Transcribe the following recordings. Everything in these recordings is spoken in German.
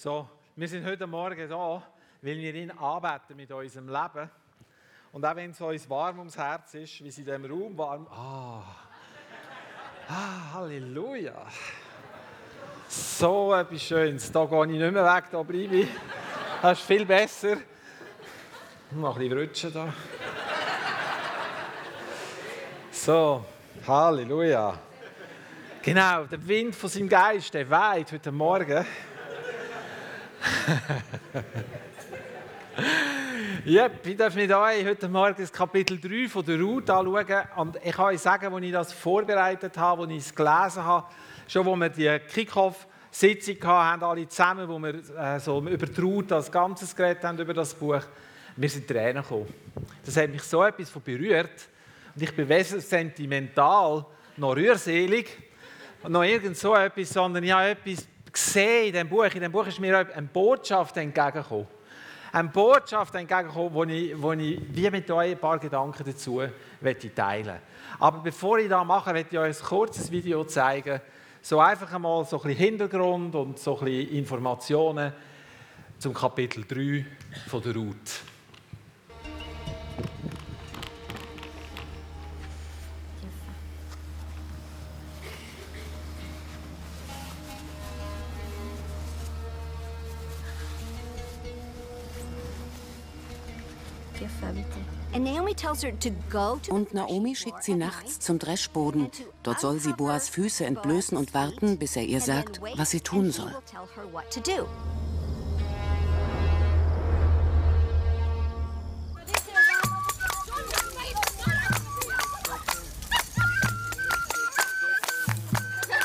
So, wir sind heute Morgen da, weil wir ihn anbeten mit unserem Leben. Und auch wenn es uns warm ums Herz ist, wie es in diesem Raum warm. Ah, ah Halleluja. So etwas Schönes. Da gehe ich nicht mehr weg, da bleibe ich. Das ist viel besser. Noch ein bisschen rutschen da. So, Halleluja. Genau, der Wind von seinem Geist, der weht heute Morgen. yep, ich darf mit euch heute Morgen das Kapitel 3 von der Ruth anschauen. Und ich kann euch sagen, als ich das vorbereitet habe, als ich es gelesen habe, schon wo wir die Kickoff-Sitzung hatten, alle zusammen, wo wir äh, so über die Ruth als Ganzes geredet haben, über das Buch, wir sind Tränen gekommen. Das hat mich so etwas von berührt. Und ich bin weder sentimental noch rührselig, noch irgend so etwas, sondern ich habe etwas gesehen in diesem Buch. In diesem Buch ist mir eine Botschaft entgegengekommen. Eine Botschaft entgegengekommen, wo ich, wo ich wie mit euch ein paar Gedanken dazu teilen möchte. Aber bevor ich das mache, möchte ich euch ein kurzes Video zeigen. So einfach einmal so ein bisschen Hintergrund und so ein bisschen Informationen zum Kapitel 3 von der Ruth. Und Naomi schickt sie nachts zum Dreschboden. Dort soll sie Boas Füße entblößen und warten, bis er ihr sagt, was sie tun soll.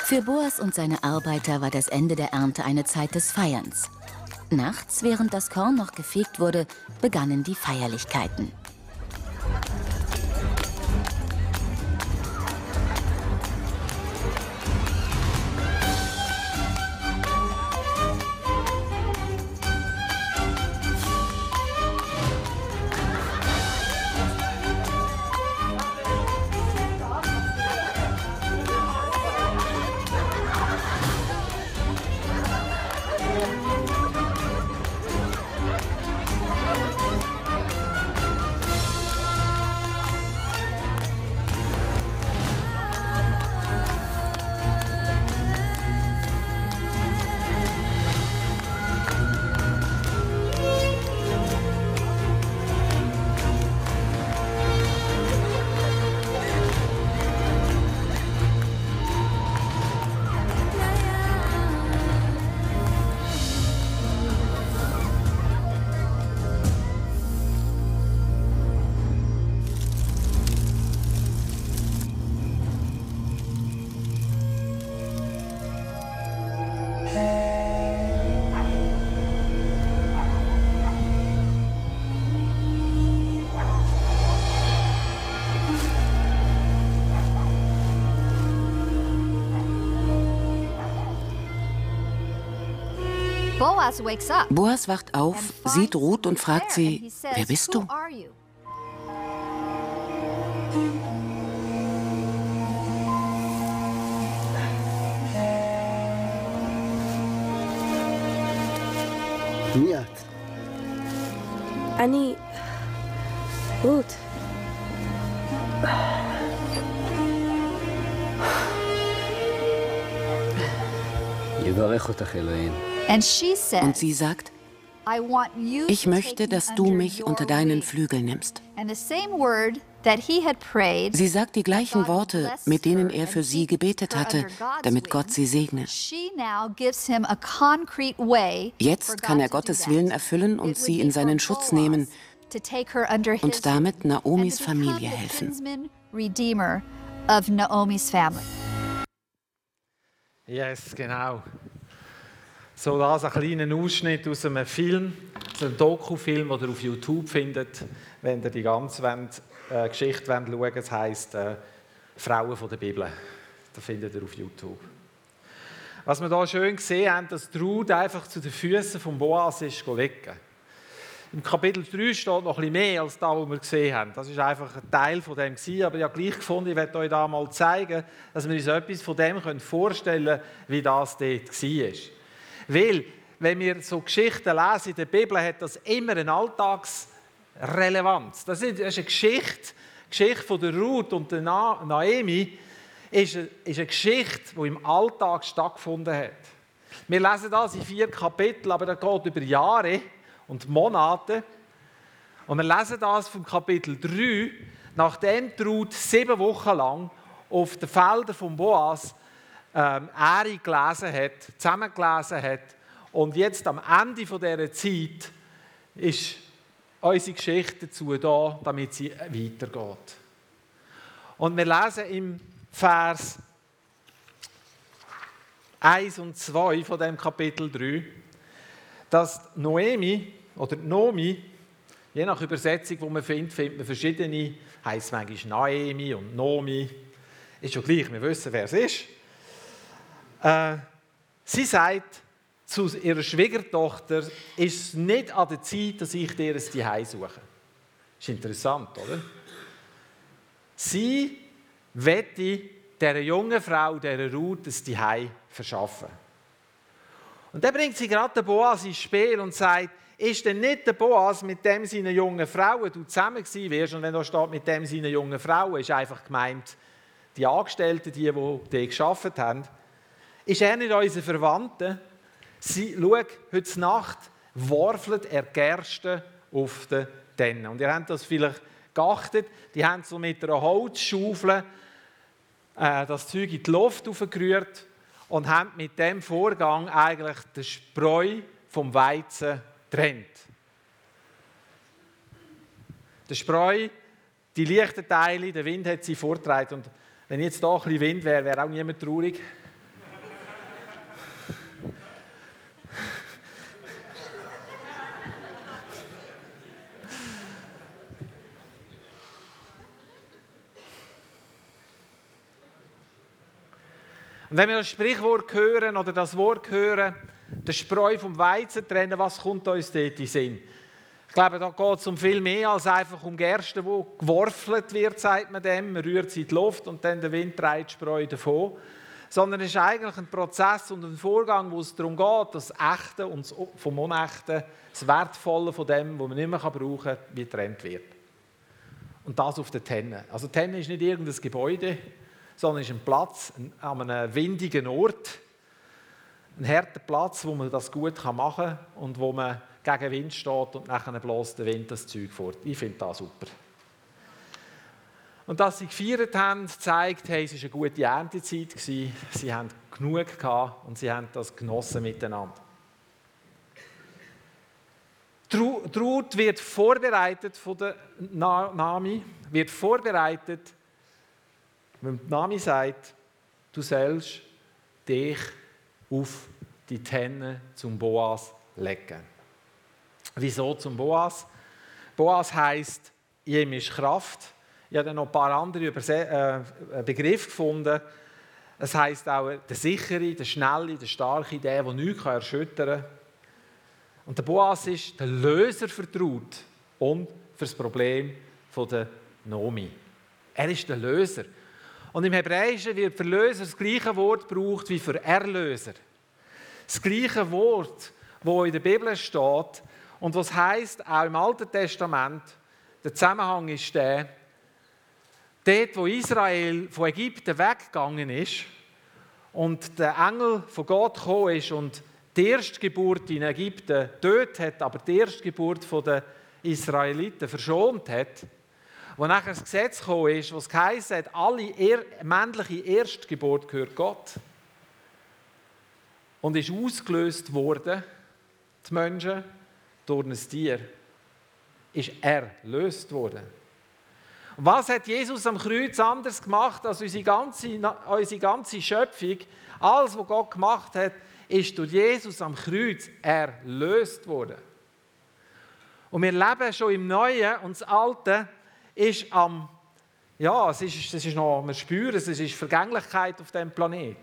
Für Boas und seine Arbeiter war das Ende der Ernte eine Zeit des Feierns. Nachts, während das Korn noch gefegt wurde, begannen die Feierlichkeiten. Boas wacht auf, sieht Ruth und fragt sie, wer bist du? Miat. אני... רות. יברך אותך אלוהים. Und sie sagt, ich möchte, dass du mich unter deinen Flügel nimmst. Sie sagt die gleichen Worte, mit denen er für sie gebetet hatte, damit Gott sie segne. Jetzt kann er Gottes Willen erfüllen und sie in seinen Schutz nehmen und damit Naomis Familie helfen. Yes, genau. So, das ein kleiner Ausschnitt aus einem Film, so einem Dokufilm, den ihr auf YouTube findet, wenn ihr die ganze äh, Geschichte wollt schauen wollt. Es heisst äh, Frauen von der Bibel. Das findet ihr auf YouTube. Was wir hier schön gesehen haben, dass Ruth einfach zu den Füßen von Boas ist liegen. Im Kapitel 3 steht noch ein mehr als das, was wir gesehen haben. Das war einfach ein Teil von dem aber ich habe gleich gefunden, ich werde euch da mal zeigen, dass wir uns etwas von dem vorstellen können, wie das dort war. Weil, wenn wir so Geschichten lesen in der Bibel, hat das immer eine Alltagsrelevanz. Das ist eine Geschichte, die Geschichte von der Ruth und der Naomi, ist eine, ist eine Geschichte, die im Alltag stattgefunden hat. Wir lesen das in vier Kapiteln, aber das geht über Jahre und Monate. Und wir lesen das vom Kapitel 3, nachdem Ruth sieben Wochen lang auf den Feldern von Boas ähm, Ähre gelesen hat, zusammengelesen hat. Und jetzt am Ende dieser Zeit ist unsere Geschichte dazu da, damit sie weitergeht. Und wir lesen im Vers 1 und 2 von dem Kapitel 3, dass Noemi oder Nomi, je nach Übersetzung, die man findet, findet man verschiedene, heisst manchmal Naemi und Nomi, ist schon gleich, wir wissen, wer es ist. Äh, sie sagt zu ihrer Schwiegertochter, ist es nicht an der Zeit, dass ich dir ein Zuhause suche. Ist interessant, oder? Sie wette dieser jungen Frau, dieser Ruth, ein Zuhause verschaffen. Und dann bringt sie gerade den Boas ins Spiel und sagt, ist denn nicht der Boas, mit dem seine jungen Frauen du zusammen gewesen wärst, und wenn da steht, mit dem seine jungen Frauen, ist einfach gemeint, die Angestellten, die, die die geschafft haben, ist er nicht unser Verwandter? Sie, schau, heute Nacht warfelt er Gerste auf den Tennen. Und ihr habt das vielleicht geachtet, die haben so mit einer Holzschaufel äh, das Zeug in die Luft aufgerührt und haben mit dem Vorgang eigentlich den Spreu vom Weizen trennt. Der Spreu, die leichten Teile, der Wind hat sie vorgetragen. Und wenn jetzt hier ein bisschen Wind wäre, wäre auch niemand traurig. Und wenn wir das Sprichwort hören oder das Wort hören, der Spreu vom Weizen trennen, was kommt uns dort in den Sinn? Ich glaube, da geht es um viel mehr als einfach um Gerste, wo geworfelt wird, sagt man dem. Man rührt sie in die Luft und dann der Wind trägt die Spreu davon. Sondern es ist eigentlich ein Prozess und ein Vorgang, wo es darum geht, das Echte und vom Unechten, das Wertvolle von dem, was man nicht mehr brauchen kann, wie getrennt wird. Und das auf der Tenne. Also Tenne ist nicht irgendein Gebäude, sondern ist ein Platz an einem windigen Ort, ein harter Platz, wo man das gut machen kann und wo man gegen Wind steht und nachher bläst der Wind das Zeug fort. Ich finde das super. Und dass sie gefeiert haben, zeigt, hey, es war eine gute Erntezeit. Sie haben genug gehabt und sie haben das genossen miteinander. Ruth wird vorbereitet von der Nami, wird vorbereitet wenn die Nami sagt, du sollst dich auf die Tenne zum Boas legen. Wieso zum Boas? Boas heißt, ihm ist Kraft. Ich habe noch ein paar andere äh, Begriffe gefunden. Es heißt auch der sichere, der schnelle, der starke, der, der nichts erschüttern kann. Und der Boas ist der Löser vertraut und für das Problem der Nomi. Er ist der Löser. Und im Hebräischen wird für Löser das gleiche Wort gebraucht wie für Erlöser. Das gleiche Wort, wo in der Bibel steht und was heißt auch im Alten Testament. Der Zusammenhang ist der: Dort, wo Israel von Ägypten weggegangen ist und der Engel von Gott gekommen ist und die Erstgeburt in Ägypten dort hat, aber die Erstgeburt der Israeliten verschont hat, wo nachher das Gesetz gekommen ist, was geheißen hat, alle er männliche Erstgeburt gehört Gott. Und ist ausgelöst worden, die Menschen, durch ein Tier. Ist erlöst worden. Was hat Jesus am Kreuz anders gemacht als unsere ganze, unsere ganze Schöpfung? Alles, was Gott gemacht hat, ist durch Jesus am Kreuz erlöst worden. Und wir leben schon im Neuen und das Alte ist am, ja, es ist, es ist noch, man spürt es, es ist Vergänglichkeit auf dem Planet.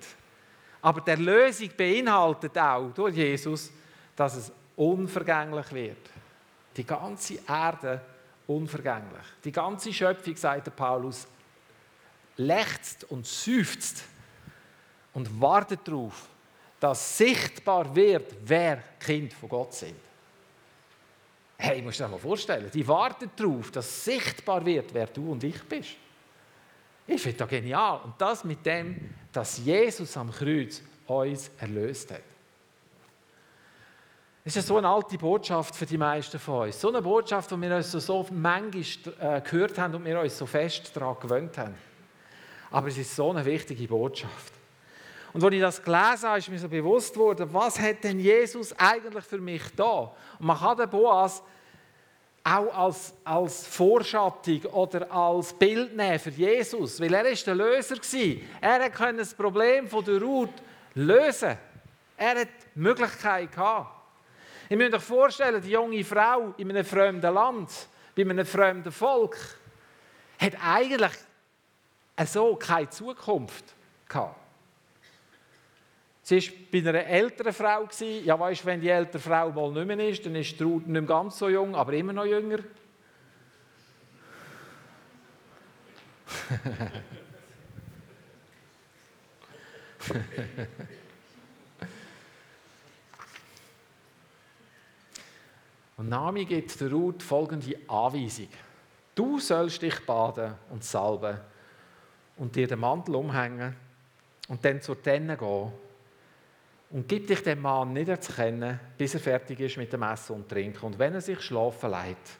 Aber die Lösung beinhaltet auch durch Jesus, dass es unvergänglich wird. Die ganze Erde unvergänglich. Die ganze Schöpfung, sagt der Paulus, lechzt und seufzt und wartet darauf, dass sichtbar wird, wer Kind von Gott sind. Hey, musst du dir mal vorstellen, die warten darauf, dass sichtbar wird, wer du und ich bist. Ich finde das genial. Und das mit dem, dass Jesus am Kreuz uns erlöst hat. Das ist so eine alte Botschaft für die meisten von uns. So eine Botschaft, die wir uns so, so manchmal äh, gehört haben und wir uns so fest daran gewöhnt haben. Aber es ist so eine wichtige Botschaft. Und als ich das gelesen habe, ist mir so bewusst geworden, was hat denn Jesus eigentlich für mich da? Und man kann den Boas auch als, als Vorschattung oder als Bild nehmen für Jesus, weil er ist der Löser war. Er konnte das Problem von der Ruth lösen. Er hat die Möglichkeit gehabt. Ich muss euch vorstellen, die junge Frau in einem fremden Land, bei einem fremden Volk, hat eigentlich so keine Zukunft gehabt. Sie war bei einer älteren Frau. Ja, weißt wenn die ältere Frau mal nicht mehr ist, dann ist Ruth nicht mehr ganz so jung, aber immer noch jünger. und Nami gibt der Ruth folgende Anweisung. Du sollst dich baden und salben und dir den Mantel umhängen und dann zur Tenne gehen und gib dich dem Mann nicht zu kennen, bis er fertig ist mit dem Essen und Trinken. Und wenn er sich schlafen lässt,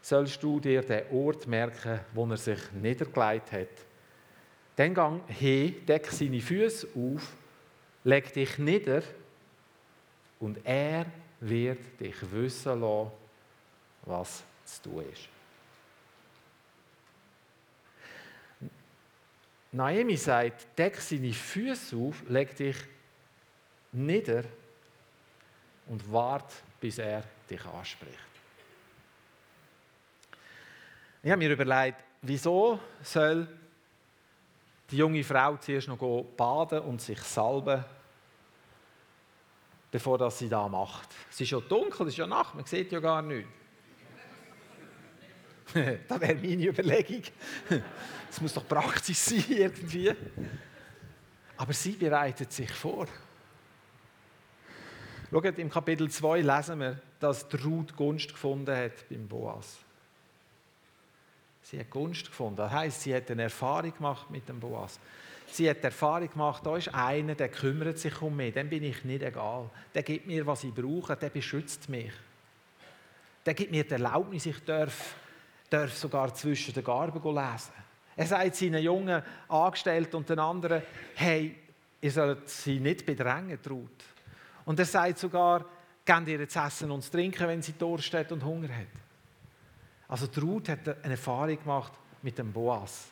sollst du dir den Ort merken, wo er sich niedergelegt hat. Dann gang hin, deck seine Füße auf, leg dich nieder und er wird dich wissen lassen, was zu tun ist. Naomi sagt, deck seine Füße auf, leg dich nieder und wart, bis er dich anspricht. Ich habe mir überlegt, wieso soll die junge Frau zuerst noch baden und sich salben, bevor das sie da macht. Es ist ja dunkel, es ist ja Nacht, man sieht ja gar nichts. das wäre meine Überlegung. Es muss doch Praxis sein irgendwie. Aber sie bereitet sich vor. Schaut, im Kapitel 2 lesen wir, dass Ruth Gunst gefunden hat beim Boas. Sie hat Gunst gefunden. Das heisst, sie hat eine Erfahrung gemacht mit dem Boas. Sie hat die Erfahrung gemacht, da ist einer, der kümmert sich um mich, dem bin ich nicht egal. Der gibt mir, was ich brauche, der beschützt mich. Der gibt mir die Erlaubnis, ich darf, darf sogar zwischen den Garben lesen. Er sagt seinen jungen Angestellten und den anderen, hey, ihr sollt sie nicht bedrängen, Ruth. Und er sagt sogar, gebt ihr zu essen und trinken, wenn sie Durst hat und Hunger hat. Also die Ruth hat eine Erfahrung gemacht mit dem Boas.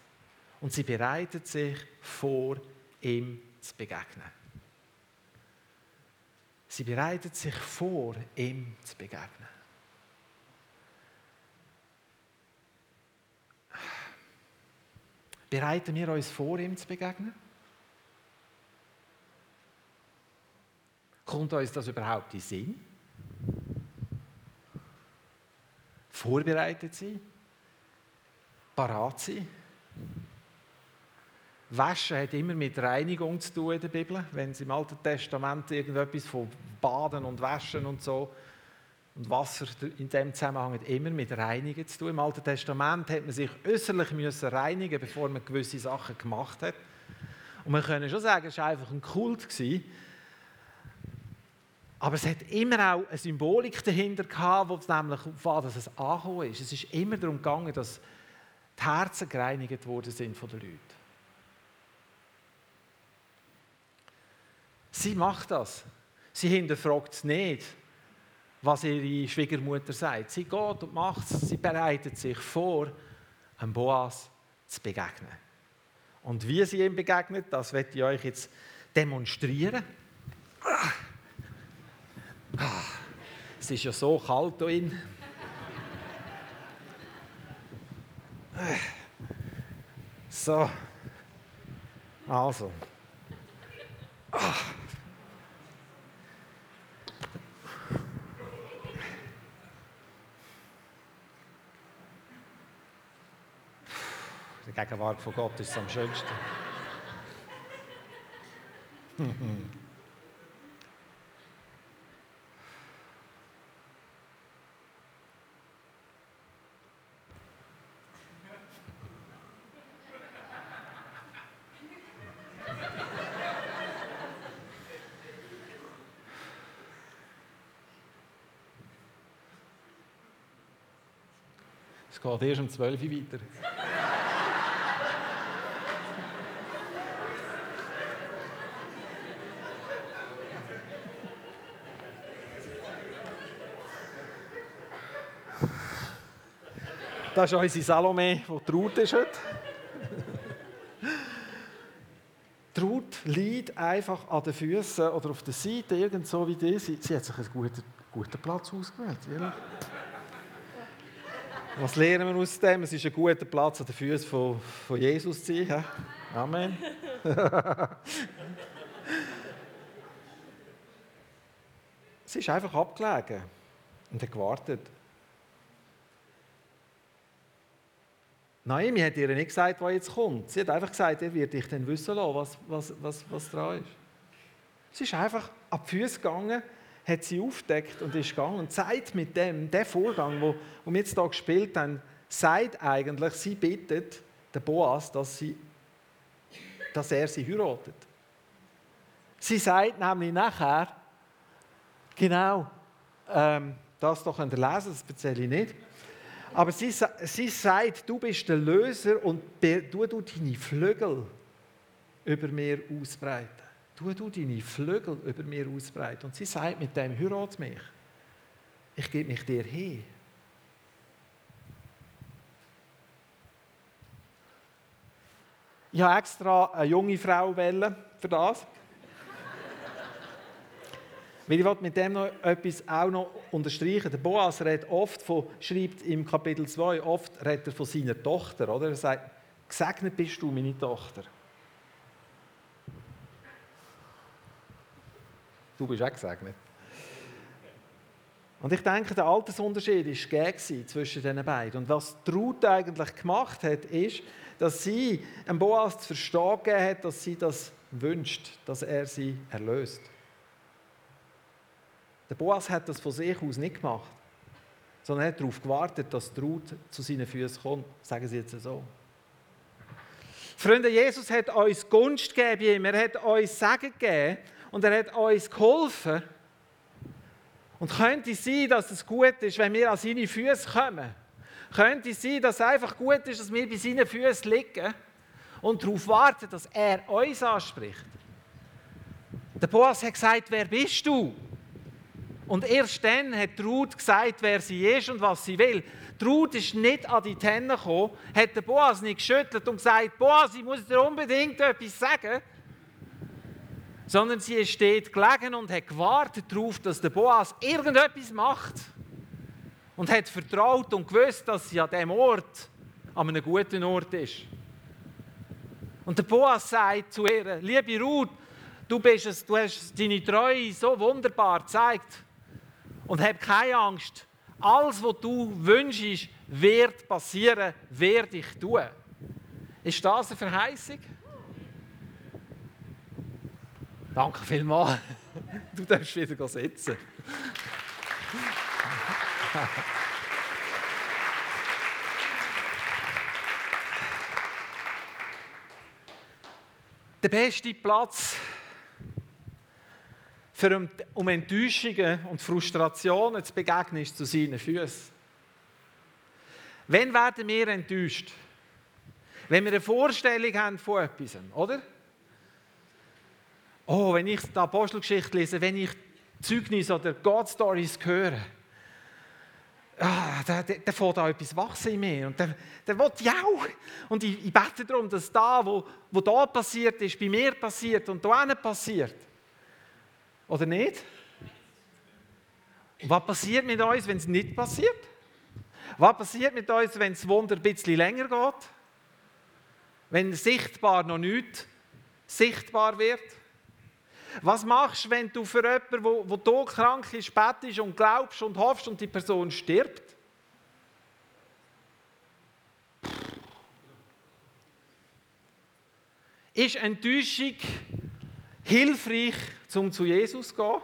Und sie bereitet sich vor, ihm zu begegnen. Sie bereitet sich vor, ihm zu begegnen. Bereiten wir uns vor, ihm zu begegnen? Kommt uns das überhaupt in Sinn? Vorbereitet sein? Parat sein? Waschen hat immer mit Reinigung zu tun in der Bibel. Wenn es im Alten Testament irgendetwas von Baden und Waschen und so und Wasser in dem Zusammenhang hat immer mit Reinigen zu tun. Im Alten Testament hat man sich äußerlich müssen reinigen, bevor man gewisse Sachen gemacht hat. Und wir können schon sagen, es war einfach ein Kult gewesen, aber es hat immer auch eine Symbolik dahinter gehabt, wo es nämlich auf dass es angekommen ist. Es ist immer darum gegangen, dass die Herzen gereinigt worden sind von den Leuten. Sie macht das. Sie hinterfragt es nicht, was ihre Schwiegermutter sagt. Sie geht und macht es. Sie bereitet sich vor, einem Boas zu begegnen. Und wie sie ihm begegnet, das werde ich euch jetzt demonstrieren. Es ist ja so kalt hier. So. Also. Die Gegenwart von Gott ist am schönsten. Es geht erst um 12 Uhr weiter. Das ist unsere Salome, die traut ist heute. Traut liegt einfach an den Füßen oder auf der Seite, irgend so wie die. Sie, sie hat sich einen guten, guten Platz ausgewählt. Ehrlich. Was lernen wir aus dem? Es ist ein guter Platz an den Füßen von, von Jesus zu sein. Amen. sie ist einfach abgelegen und hat gewartet. Naomi hat ihr nicht gesagt, was jetzt kommt. Sie hat einfach gesagt, er wird dich dann wissen lassen, was, was, was, was dran ist. Sie ist einfach ab die Füße gegangen, hat sie aufdeckt und ist gegangen und sagt mit dem, der Vorgang, wo, wir jetzt hier gespielt haben, sagt eigentlich, sie bittet den Boas, dass, sie, dass er sie heiratet. Sie sagt nämlich nachher, genau, ähm, das doch könnt ihr lesen, das erzähle ich nicht. Aber sie, sie sagt, du bist der Löser und du, du deine Flügel über mir ausbreiten. Du, du deine Flügel über mir ausbreiten. Und sie sagt mit dem, heirat mich. Ich gebe mich dir hin. Ich habe extra eine junge Frau wählen für das. Weil ich mit dem noch etwas auch noch unterstreichen. Der Boas redet oft von, schreibt im Kapitel 2, oft redet er von seiner Tochter, oder? Er sagt, gesegnet bist du, meine Tochter. Du bist auch gesegnet. Und ich denke, der Altersunterschied war zwischen den beiden. Und was Ruth eigentlich gemacht hat, ist, dass sie dem Boas zu verstehen gegeben hat, dass sie das wünscht, dass er sie erlöst. Der Boas hat das von sich aus nicht gemacht, sondern er hat darauf gewartet, dass Ruth zu seinen Füßen kommt. Sagen Sie jetzt so. Freunde, Jesus hat uns Gunst gegeben, er hat uns Segen gegeben und er hat uns geholfen. Und könnte sein, dass es gut ist, wenn wir an seine Füße kommen? Könnte sein, dass es einfach gut ist, dass wir bei seinen Füßen liegen und darauf warten, dass er uns anspricht? Der Boas hat gesagt, wer bist du? Und erst dann hat Ruth gesagt, wer sie ist und was sie will. Ruth ist nicht an die Tenne gekommen, hat den Boas nicht geschüttelt und gesagt, Boas, ich muss dir unbedingt etwas sagen. Sondern sie steht gelegen und hat gewartet darauf, dass der Boas irgendetwas macht. Und hat vertraut und gewusst, dass sie an diesem Ort, an einem guten Ort ist. Und der Boas sagt zu ihr, liebe Ruth, du, bist es, du hast deine Treue so wunderbar gezeigt. Und hab keine Angst. Alles, was du wünschst, wird passieren, werde ich tun. Ist das eine Verheißung? Danke vielmals. Du darfst wieder sitzen. Der beste Platz für um Enttäuschungen und Frustrationen zu begegnen, ist zu seinen Füßen. Wann werden wir enttäuscht? Wenn wir eine Vorstellung haben von etwas, oder? Oh, wenn ich die Apostelgeschichte lese, wenn ich Zeugnis oder God-Stories höre, ah, da, da, da fängt da etwas wachsen in mir. Und der, der will ja Und ich, ich bete darum, dass da, wo, wo da passiert ist, bei mir passiert und da passiert. Oder nicht? Was passiert mit uns, wenn es nicht passiert? Was passiert mit uns, wenn das Wunder ein bisschen länger geht? Wenn sichtbar noch nicht sichtbar wird? Was machst du, wenn du für jemanden, wo, wo todkrank ist, betest und glaubst und hoffst und die Person stirbt? Ist Enttäuschung hilfreich um zu Jesus zu gehen?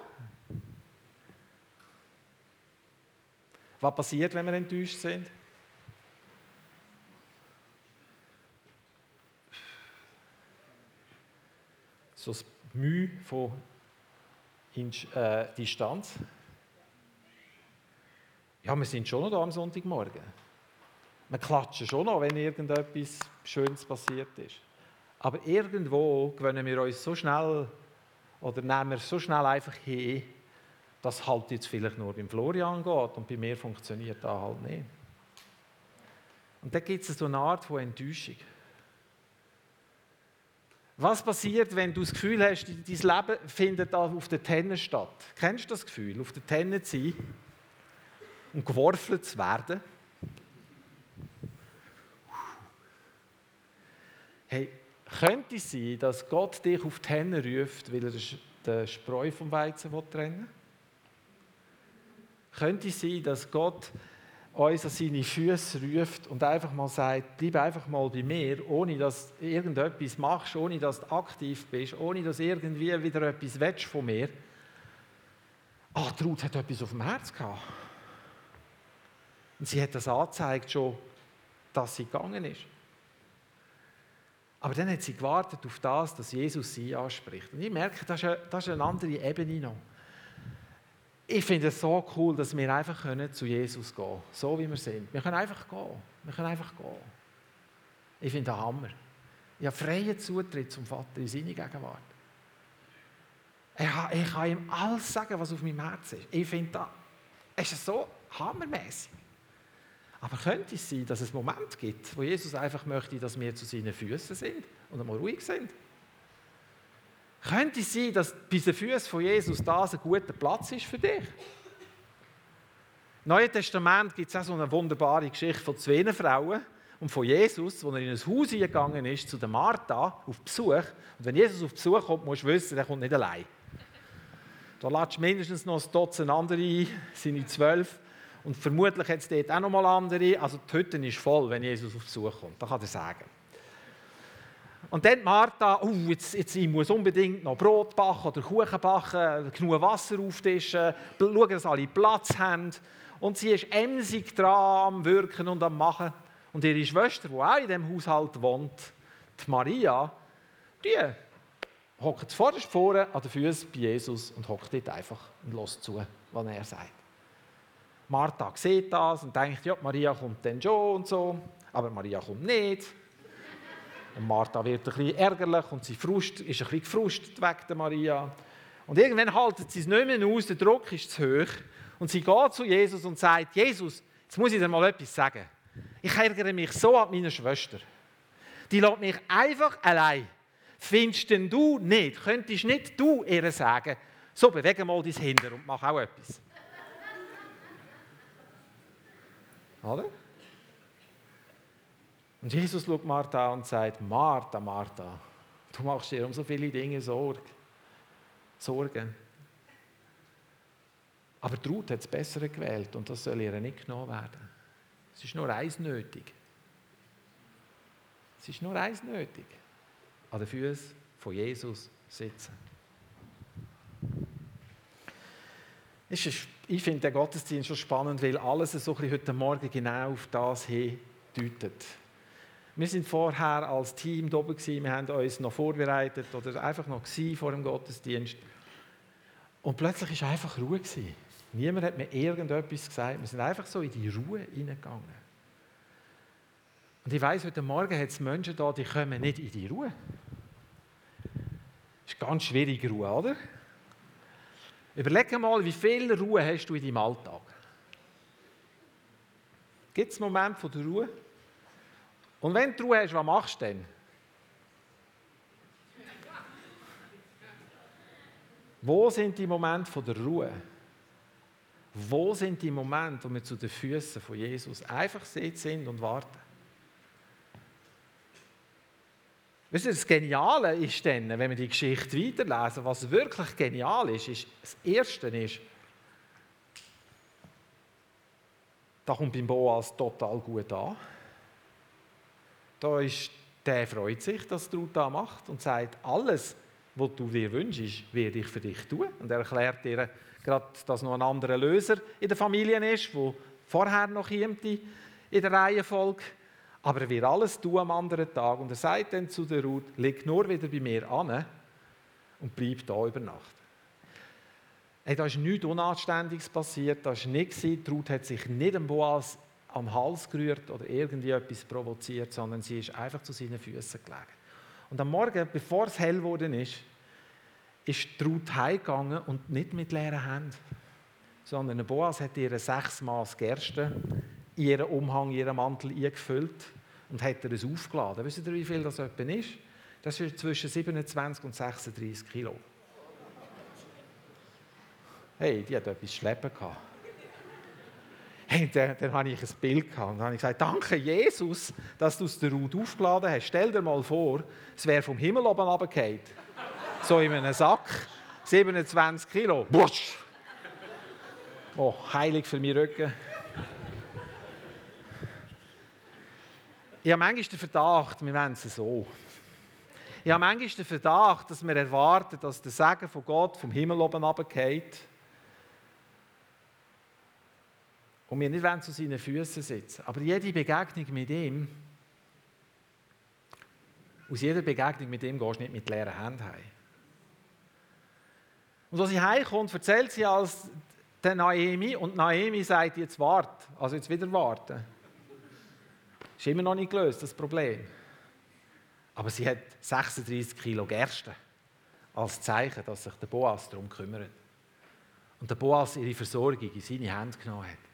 Was passiert, wenn wir enttäuscht sind? So das Mühe von äh, Distanz. Ja, wir sind schon noch da am Sonntagmorgen. Wir klatschen schon noch, wenn irgendetwas Schönes passiert ist. Aber irgendwo gewöhnen wir uns so schnell oder nehmen wir so schnell einfach hin, dass halt jetzt vielleicht nur beim Florian geht und bei mir funktioniert das halt nicht. Und da gibt es so eine Art von Enttäuschung. Was passiert, wenn du das Gefühl hast, dein Leben findet auf der Tenne statt? Kennst du das Gefühl, auf der Tenne zu sein und geworfen zu werden? Hey, könnte es sein, dass Gott dich auf die Hände ruft, weil er den Spreu vom Weizen trennen will? Könnte es sein, dass Gott uns an seine Füße ruft und einfach mal sagt, bleib einfach mal bei mir, ohne dass du irgendetwas machst, ohne dass du aktiv bist, ohne dass irgendwie wieder etwas willst von mir. Ah, oh, Ruth hat etwas auf dem Herz gehabt. Und sie hat das angezeigt schon, dass sie gegangen ist. Aber dann hat sie gewartet auf das, dass Jesus sie anspricht. Und ich merke, das ist eine, das ist eine andere Ebene noch. Ich finde es so cool, dass wir einfach können zu Jesus gehen können, so wie wir sind. Wir können einfach gehen. Wir können einfach gehen. Ich finde das Hammer. Ich habe freien Zutritt zum Vater in seine Gegenwart. Ich kann ihm alles sagen, was auf meinem Herzen ist. Ich finde das ist so hammermäßig. Aber könnte es sein, dass es Momente gibt, wo Jesus einfach möchte, dass wir zu seinen Füßen sind und einmal ruhig sind? Könnte es sein, dass bei den Füßen von Jesus das ein guter Platz ist für dich? Im Neuen Testament gibt es auch so eine wunderbare Geschichte von zwei Frauen und von Jesus, wo er in ein Haus gegangen ist, zu der Martha, auf Besuch. Und wenn Jesus auf Besuch kommt, musst du wissen, er kommt nicht allein. Da lädst du mindestens noch ein Dutzend andere ein, seine zwölf. Und vermutlich hat es dort auch noch mal andere. Also die Hütte ist voll, wenn Jesus auf Besuch kommt. Das kann er sagen. Und dann Martha, oh, jetzt, jetzt, ich muss unbedingt noch Brot backen oder Kuchen backen, genug Wasser auftischen, schauen, dass alle Platz haben. Und sie ist emsig dran am Wirken und am Machen. Und ihre Schwester, die auch in diesem Haushalt wohnt, die Maria, die hockt vorderst vorne an den Füßen bei Jesus und hockt dort einfach und lässt zu, was er sagt. Martha sieht das und denkt, ja, Maria kommt dann schon und so, aber Maria kommt nicht. Martha wird ein bisschen ärgerlich und sie frust, ist ein bisschen gefrustet wegen der Maria. Und irgendwann haltet sie es nicht mehr aus, der Druck ist zu hoch. Und sie geht zu Jesus und sagt, Jesus, jetzt muss ich dir mal etwas sagen. Ich ärgere mich so an meiner Schwester. Die lässt mich einfach allein. Findest denn du nicht, könntest nicht du ihr sagen, so bewege mal dein Hinder und mach auch etwas. Oder? Und Jesus schaut Martha an und sagt, Martha, Martha, du machst dir um so viele Dinge Sorge. Sorgen. Aber die Ruth hat das Bessere gewählt und das soll ihr nicht genommen werden. Es ist nur eins nötig. Es ist nur eins nötig. An den Füßen von Jesus sitzen. Ich finde den Gottesdienst schon spannend, weil alles so ein heute Morgen genau auf das hin deutet. Wir sind vorher als Team da oben, wir haben uns noch vorbereitet oder einfach noch vor dem Gottesdienst. Und plötzlich war einfach Ruhe. Niemand hat mir irgendetwas gesagt. Wir sind einfach so in die Ruhe hineingegangen. Und ich weiß, heute Morgen hat es Menschen da, die kommen nicht in die Ruhe. Das ist ganz schwierig, Ruhe, oder? Überleg mal, wie viel Ruhe hast du in deinem Alltag? Gibt es einen Moment von der Ruhe? Und wenn du Ruhe hast, was machst du denn? Wo sind die Momente der Ruhe? Wo sind die Momente, wo wir zu den Füßen von Jesus einfach sind und warten? Wisst ihr, das Geniale ist dann, wenn wir die Geschichte weiterlesen, was wirklich genial ist, ist das Erste ist, da kommt beim Boas total gut an. Da ist, der freut sich, dass du da macht und sagt, alles, was du dir wünschst, werde ich für dich tun. Und er erklärt dir gerade, dass noch ein anderer Löser in der Familie ist, wo vorher noch jemand in der Reihenfolge aber er wird alles tun am anderen Tag. Und er sagt dann zu der Ruth, leg nur wieder bei mir an und bleib da über Nacht. Hey, da ist nichts Unanständiges passiert, da ist nichts Die Ruth hat sich nicht dem Boas am Hals gerührt oder irgendwie etwas provoziert, sondern sie ist einfach zu seinen Füßen gelegen. Und am Morgen, bevor es hell geworden ist, ist Ruth heimgegangen und nicht mit leeren Händen, sondern Boas hat ihr sechs Maß Gerste in ihren Umhang, in ihren Mantel eingefüllt und hat er es aufgeladen. Wisst ihr, wie viel das etwa ist? Das ist zwischen 27 und 36 Kilo. Hey, die hat etwas schleppen gehabt. Hey, dann, dann hatte ich ein Bild gehabt dann habe ich gesagt, danke Jesus, dass du es der Ruth aufgeladen hast. Stell dir mal vor, es wäre vom Himmel oben runtergefallen. So in einem Sack, 27 Kilo. Busch. Oh, heilig für meinen Rücken. Ich habe manchmal den Verdacht, wir wollen es so. Ich habe manchmal den Verdacht, dass wir erwarten, dass der Segen von Gott vom Himmel oben runterfällt und wir nicht zu seinen Füßen sitzen. Aber jede Begegnung mit ihm, aus jeder Begegnung mit ihm gehst du nicht mit leeren Händen heim. Und als sie heimkommt, erzählt sie als der Naomi und Naomi sagt, jetzt wart, also jetzt wieder warten. Ist immer noch nicht gelöst, das Problem. Aber sie hat 36 Kilo Gerste als Zeichen, dass sich der Boas darum kümmert. Und der Boas ihre Versorgung in seine Hände genommen hat.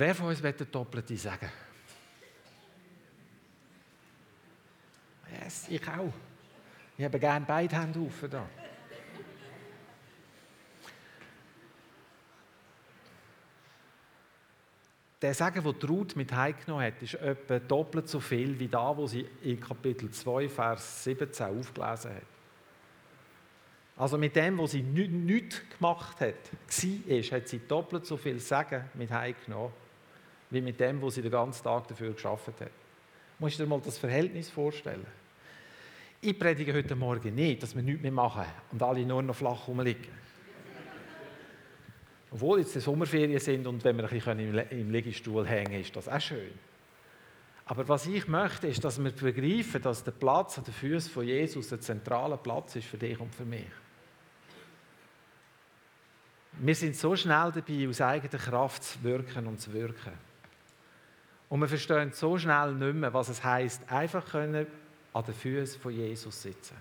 Wer von uns der Doppelte sagen? Yes, ich auch. Ich habe gerne beide Hände auf. Da. Der Sagen, den Ruth mit heimgenommen hat, ist etwa doppelt so viel wie da, wo sie in Kapitel 2, Vers 17 aufgelesen hat. Also mit dem, was sie nichts gemacht hat, war, hat sie doppelt so viel Sagen mit heimgenommen, wie mit dem, was sie den ganzen Tag dafür geschafft hat. Musst dir mal das Verhältnis vorstellen. Ich predige heute Morgen nicht, dass wir nichts mehr machen und alle nur noch flach rumliegen. Obwohl jetzt die Sommerferien sind und wenn wir ein bisschen im Liegestuhl hängen ist das auch schön. Aber was ich möchte, ist, dass wir begreifen, dass der Platz an den Füßen von Jesus ein zentraler Platz ist für dich und für mich. Wir sind so schnell dabei, aus eigener Kraft zu wirken und zu wirken. Und wir verstehen so schnell nicht mehr, was es heißt, einfach können an den Füßen von Jesus sitzen.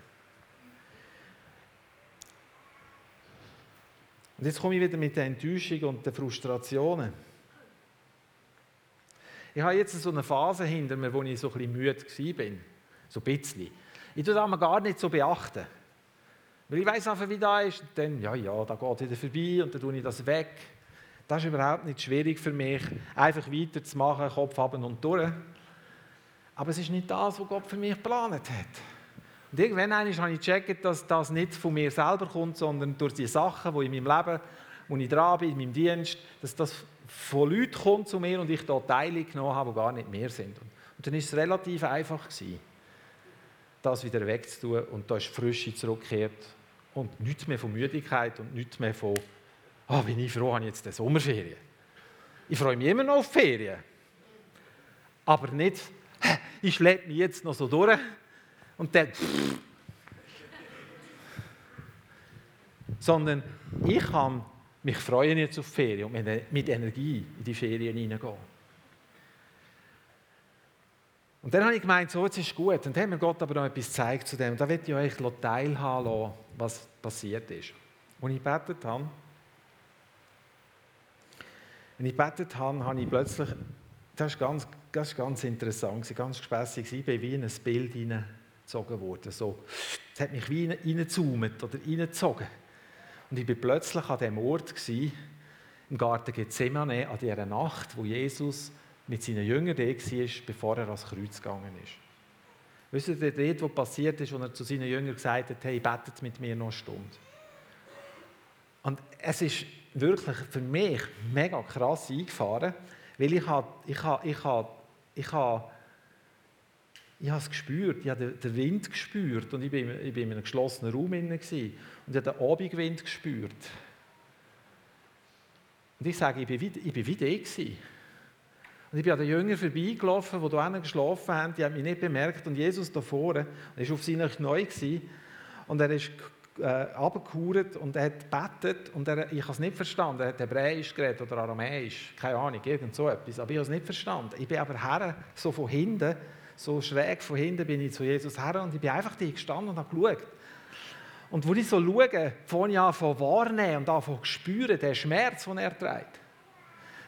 Und jetzt komme ich wieder mit der Enttäuschung und den Frustrationen. Ich habe jetzt so eine Phase hinter mir, wo ich so ein bisschen müde war. So ein bisschen. Ich tue das gar nicht so beachten. Weil ich weiß einfach, wie da ist. Und dann, ja, ja, da geht wieder vorbei und dann tue ich das weg. Das ist überhaupt nicht schwierig für mich, einfach weiterzumachen, Kopf ab und durch. Aber es ist nicht das, was Gott für mich geplant hat. Und irgendwann habe ich gecheckt, dass das nicht von mir selber kommt, sondern durch die Sachen, die in meinem Leben, wo ich dran bin, in meinem Dienst, dass das von Leuten kommt zu mir und ich da Teile genommen habe, die gar nicht mehr sind. Und dann ist es relativ einfach gewesen, das wieder wegzutun und da ist Frische zurückgekehrt und nichts mehr von Müdigkeit und nichts mehr von, oh, bin ich froh, habe ich jetzt eine Sommerferien. Ich freue mich immer noch auf Ferien. Aber nicht, ich schleppe mich jetzt noch so durch und dann, sondern ich kann mich freuen jetzt auf Ferien und mit Energie in die Ferien hineingehen. Und dann habe ich gemeint, so, jetzt ist gut. Und dann hat mir Gott aber noch etwas gezeigt zu dem. Und da möchte ich euch teilhaben lassen, was passiert ist. Als ich gebetet habe, wenn ich gebetet habe, habe ich plötzlich, das ist ganz, das ist ganz interessant, ganz gespässig, ich bin wie in ein Bild hineingezogen worden. So, es hat mich wie reingezoomt oder reingezogen. Und ich war plötzlich an dem Ort, gewesen, im Garten Gethsemane, an dieser Nacht, wo Jesus mit seinen Jüngern da war, bevor er ans Kreuz gegangen ist. Wisst ihr, dort, was passiert ist, wo er zu seinen Jüngern gesagt hat, hey, betet mit mir noch eine Stunde. Und es ist wirklich für mich mega krass eingefahren, Weil ich habe, ich habe, ich habe, ich habe, ich habe es gespürt, ich habe den, Wind gespürt und ich bin, ich bin in einem geschlossenen Raum und ich habe den Abendwind gespürt. Und ich sage, ich bin wie, ich bin wie der gewesen. Und ich bin an den Jüngern vorbeigelaufen, die hier geschlafen haben, die haben mich nicht bemerkt. Und Jesus da vorne, war auf seinen Knien und er ist äh, und er hat gebetet und er, ich habe es nicht verstanden. Er hat Hebräisch geredet oder Aramäisch, keine Ahnung, irgend so etwas. Aber ich habe es nicht verstanden. Ich bin aber her, so von hinten, so schräg von hinten bin ich zu Jesus her und ich bin einfach da gestanden und habe geschaut. Und wo ich so schaue, fange ich an zu wahrnehmen und an zu spüren, den Schmerz, den er trägt.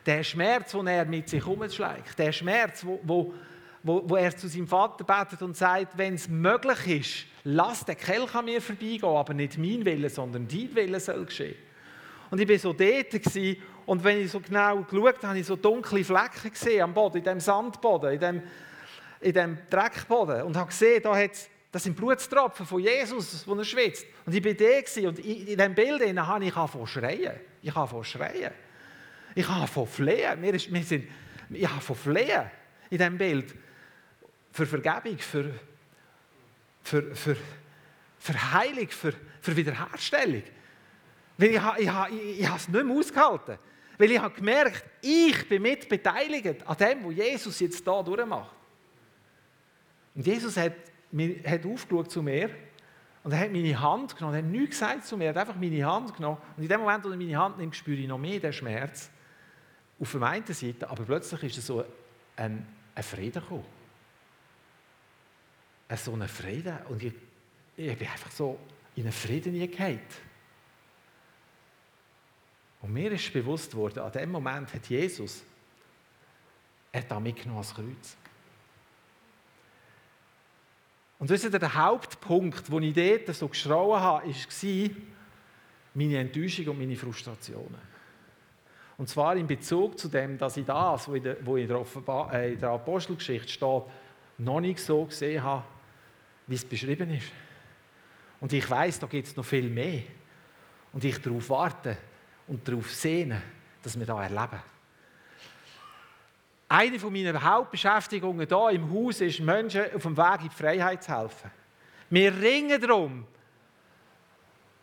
Der Schmerz, den er mit sich umschlägt. Der Schmerz, wo, wo, wo, wo er zu seinem Vater betet und sagt, wenn es möglich ist, lass den Kelch an mir vorbeigehen, aber nicht mein Wille, sondern dein Wille soll geschehen. Und ich war so dort und wenn ich so genau geschaut habe, habe ich so dunkle Flecken gesehen am Boden, in dem Sandboden, in dem, in dem Dreckboden und habe gesehen, da hat das sind Blutstropfen von Jesus, wo er schwitzt. Und ich war da und in diesem Bild habe ich angefangen zu schreien. Ich habe schreien. Ich habe zu flehen. Wir, sind, ich habe zu flehen in diesem Bild. Für Vergebung, für, für, für, für Heilung, für, für Wiederherstellung. Weil ich, ich, ich, ich habe es nicht mehr ausgehalten. Weil ich habe gemerkt, ich bin mit beteiligt an dem, was Jesus jetzt hier durchmacht. Und Jesus hat, hat aufgeschaut zu mir und er hat meine Hand genommen, er hat nichts gesagt zu mir, er hat einfach meine Hand genommen. Und in dem Moment, wo er meine Hand nimmt, spüre ich noch mehr den Schmerz. Auf der einen Seite, aber plötzlich ist es so ein, ein Frieden gekommen so einen Frieden. Und ich, ich bin einfach so in einen Frieden gefallen. Und mir ist bewusst worden, an dem Moment hat Jesus er hat mitgenommen als Kreuz. Und wisst ihr, der Hauptpunkt, den ich dort so geschrauen habe, war meine Enttäuschung und meine Frustrationen. Und zwar in Bezug zu dem, dass ich das, was äh, in der Apostelgeschichte steht, noch nicht so gesehen habe, wie es beschrieben ist. Und ich weiß, da gibt es noch viel mehr. Und ich darauf warte und darauf sehne, dass wir da erleben. Eine meiner Hauptbeschäftigungen hier im Haus ist, Menschen auf dem Weg in die Freiheit zu helfen. Wir ringen darum,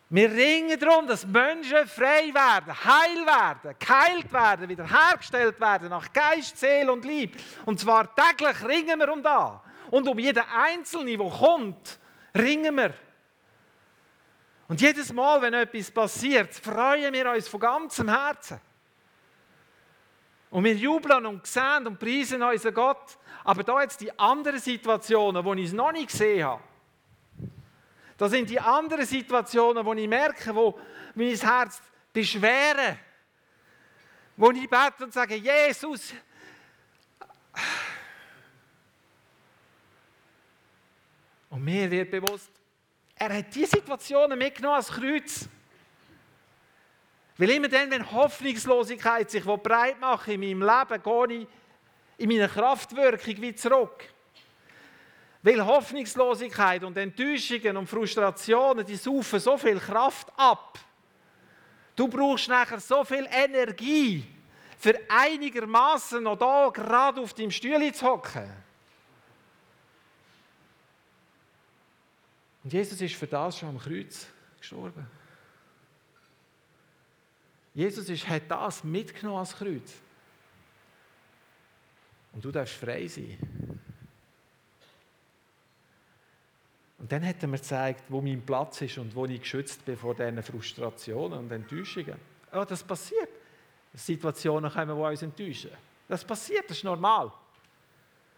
wir ringen darum, dass Menschen frei werden, heil werden, geheilt werden, wiederhergestellt werden nach Geist, Seele und Liebe. Und zwar täglich ringen wir um da. Und um jeden Einzelnen, der kommt, ringen wir. Und jedes Mal, wenn etwas passiert, freuen wir uns von ganzem Herzen. Und wir jubeln und sehen und preisen unseren Gott. Aber da jetzt die anderen Situationen, wo ich es noch nicht gesehen habe. Das sind die anderen Situationen, wo ich merke, wo mein Herz beschweren. Wo ich bete und sage, Jesus, Und mir wird bewusst, er hat diese Situationen mitgenommen als Kreuz. Weil immer dann, wenn Hoffnungslosigkeit sich breit macht in meinem Leben, gehe ich in meiner Kraftwirkung wie zurück. Weil Hoffnungslosigkeit und Enttäuschungen und Frustrationen, die saufen so viel Kraft ab. Du brauchst nachher so viel Energie, für einigermaßen noch da gerade auf deinem Stuhl zu hocken. Und Jesus ist für das schon am Kreuz gestorben. Jesus ist, hat das mitgenommen als Kreuz. Und du darfst frei sein. Und dann hat er mir gezeigt, wo mein Platz ist und wo ich geschützt bin vor diesen Frustrationen und Enttäuschungen. Ja, das passiert. Situationen kommen, die uns enttäuschen. Das passiert, das ist normal.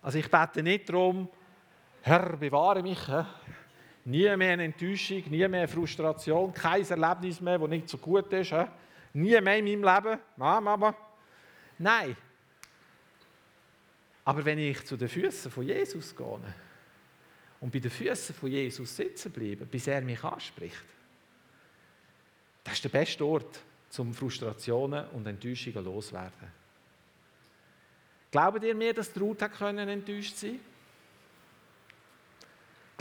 Also ich bete nicht darum, Herr, bewahre mich. Nie mehr eine Enttäuschung, nie mehr Frustration, kein Erlebnis mehr, das nicht so gut ist. Nie mehr in meinem Leben. Mama. Nein. Aber wenn ich zu den Füßen von Jesus gehe und bei den Füßen von Jesus sitzen bleibe, bis er mich anspricht, das ist der beste Ort, um Frustrationen und Enttäuschungen loszuwerden. Glaubt ihr mir, dass Ruth enttäuscht sein konnte?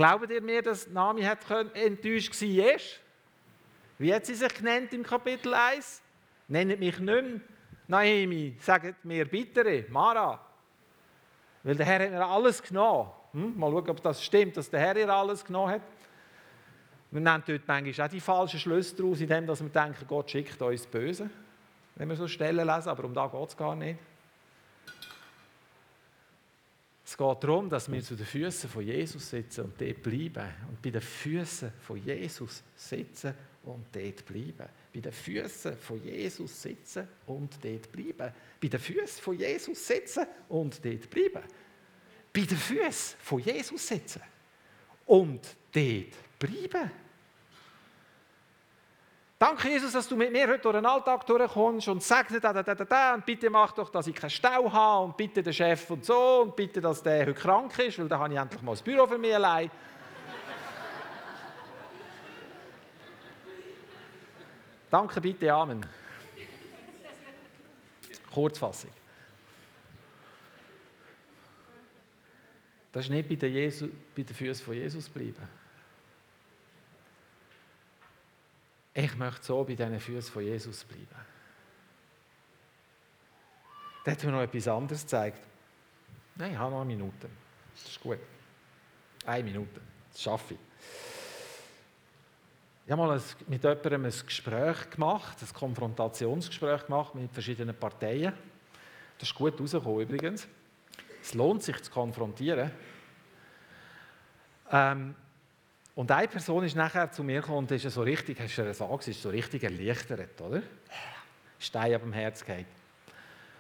Glaubt ihr mir, dass Nami hat enttäuscht war? Wie hat sie sich genannt im Kapitel 1? Nennt mich nicht mehr Naomi, sagt mir bitte, Mara. Weil der Herr hat mir alles genommen. Hm? Mal schauen, ob das stimmt, dass der Herr ihr alles genommen hat. Wir nehmen dort manchmal auch die falschen Schlüsse daraus, indem wir denken, Gott schickt uns Böse. Wenn wir so Stellen lesen, aber um da geht es gar nicht. Es geht darum, dass wir zu den Füßen von Jesus sitzen und dort bleiben. Und bei den Füßen von Jesus sitzen und dort bleiben. Bei den Füßen von Jesus sitzen und dort bleiben. Bei den Füßen von Jesus sitzen und dort bleiben. Bei den Füßen von Jesus sitzen und dort bleiben. Danke, Jesus, dass du mit mir heute durch den Alltag durchkommst und sagst, da, da, da, da, und bitte mach doch, dass ich keinen Stau habe und bitte den Chef und so und bitte, dass der heute krank ist, weil dann habe ich endlich mal das Büro für mich allein. Danke, bitte, Amen. Kurzfassung. Das ist nicht bei den, bei den Füßen von Jesus bleiben. Ich möchte so bei diesen Füßen von Jesus bleiben. Da hat mir noch etwas anderes gezeigt. Nein, ich habe noch eine Minute. Das ist gut. Eine Minute. Das schaffe ich. Ich habe mal mit jemandem ein Gespräch gemacht, ein Konfrontationsgespräch gemacht mit verschiedenen Parteien. Das ist gut rausgekommen übrigens. Es lohnt sich zu konfrontieren. Ähm, und eine Person ist nachher zu mir gekommen und ist so richtig, hast du gesagt, ist so richtig erleichtert, oder? Stein ab dem Herz geht.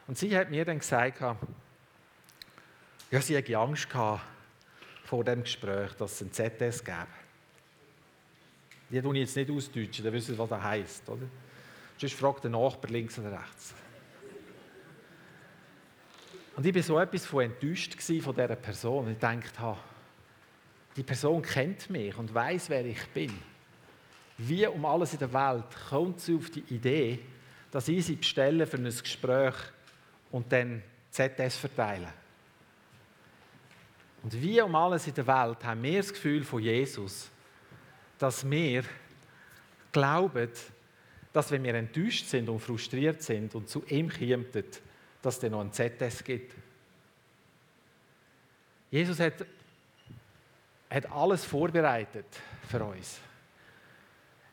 Und sie hat mir dann gesagt, ja, sie hatte Angst vor dem Gespräch, dass es ein ZS gäbe. Die tue ich jetzt nicht ausdeutschen, dann wissen Sie, was das heisst, oder? Sonst fragt der Nachbar links oder rechts. Und ich war so etwas von enttäuscht von dieser Person. Ich dachte, die Person kennt mich und weiß, wer ich bin. Wie um alles in der Welt kommt sie auf die Idee, dass ich sie bestelle für ein Gespräch und dann ZS verteilen. Und wie um alles in der Welt haben wir das Gefühl von Jesus, dass wir glauben, dass wenn wir enttäuscht sind und frustriert sind und zu ihm kommen, dass es dann noch ein ZS gibt. Jesus hat hat alles vorbereitet für uns.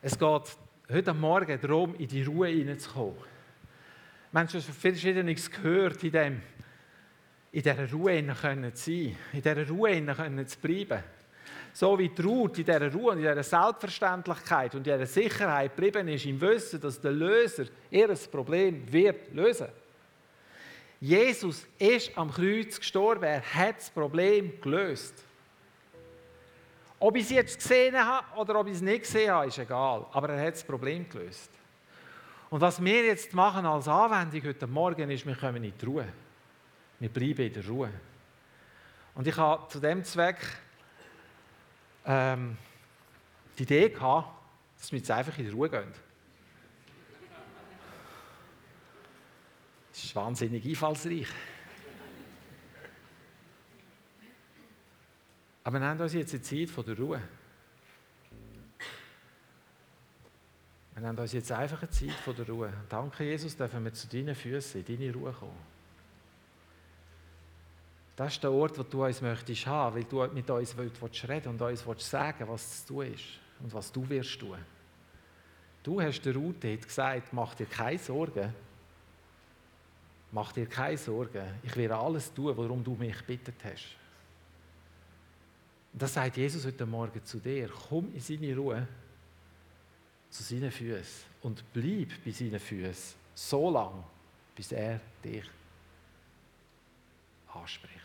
Es geht heute Morgen darum, in die Ruhe hineinzukommen. Wir haben schon Verschiedenes gehört, in, dem, in dieser Ruhe zu sein, in dieser Ruhe zu bleiben. So wie die Ruhe in dieser Ruhe und in dieser Selbstverständlichkeit und in dieser Sicherheit geblieben ist, im Wissen, dass der Löser ihr Problem wird lösen. Jesus ist am Kreuz gestorben, er hat das Problem gelöst. Ob ich es jetzt gesehen habe oder ob ich es nicht gesehen habe, ist egal. Aber er hat das Problem gelöst. Und was wir jetzt machen als Anwendung heute Morgen ist, wir kommen in die Ruhe. Wir bleiben in der Ruhe. Und ich habe zu dem Zweck ähm, die Idee gehabt, dass wir jetzt einfach in die Ruhe gehen. Das ist wahnsinnig einfallsreich. Aber nehmen uns jetzt eine Zeit von der Ruhe. Wir nehmen uns jetzt einfach eine Zeit von der Ruhe. Danke, Jesus, dürfen wir zu deinen Füßen, in deine Ruhe kommen. Das ist der Ort, wo du uns möchtest haben, weil du mit uns willst reden und uns willst sagen, was zu tun ist und was du wirst tun. Du hast der Ruth gesagt, mach dir keine Sorgen. Mach dir keine Sorgen. Ich werde alles tun, worum du mich gebeten hast. Das sagt Jesus heute Morgen zu dir. Komm in seine Ruhe, zu seinen Füßen und bleib bei seinen Füßen so lange, bis er dich anspricht.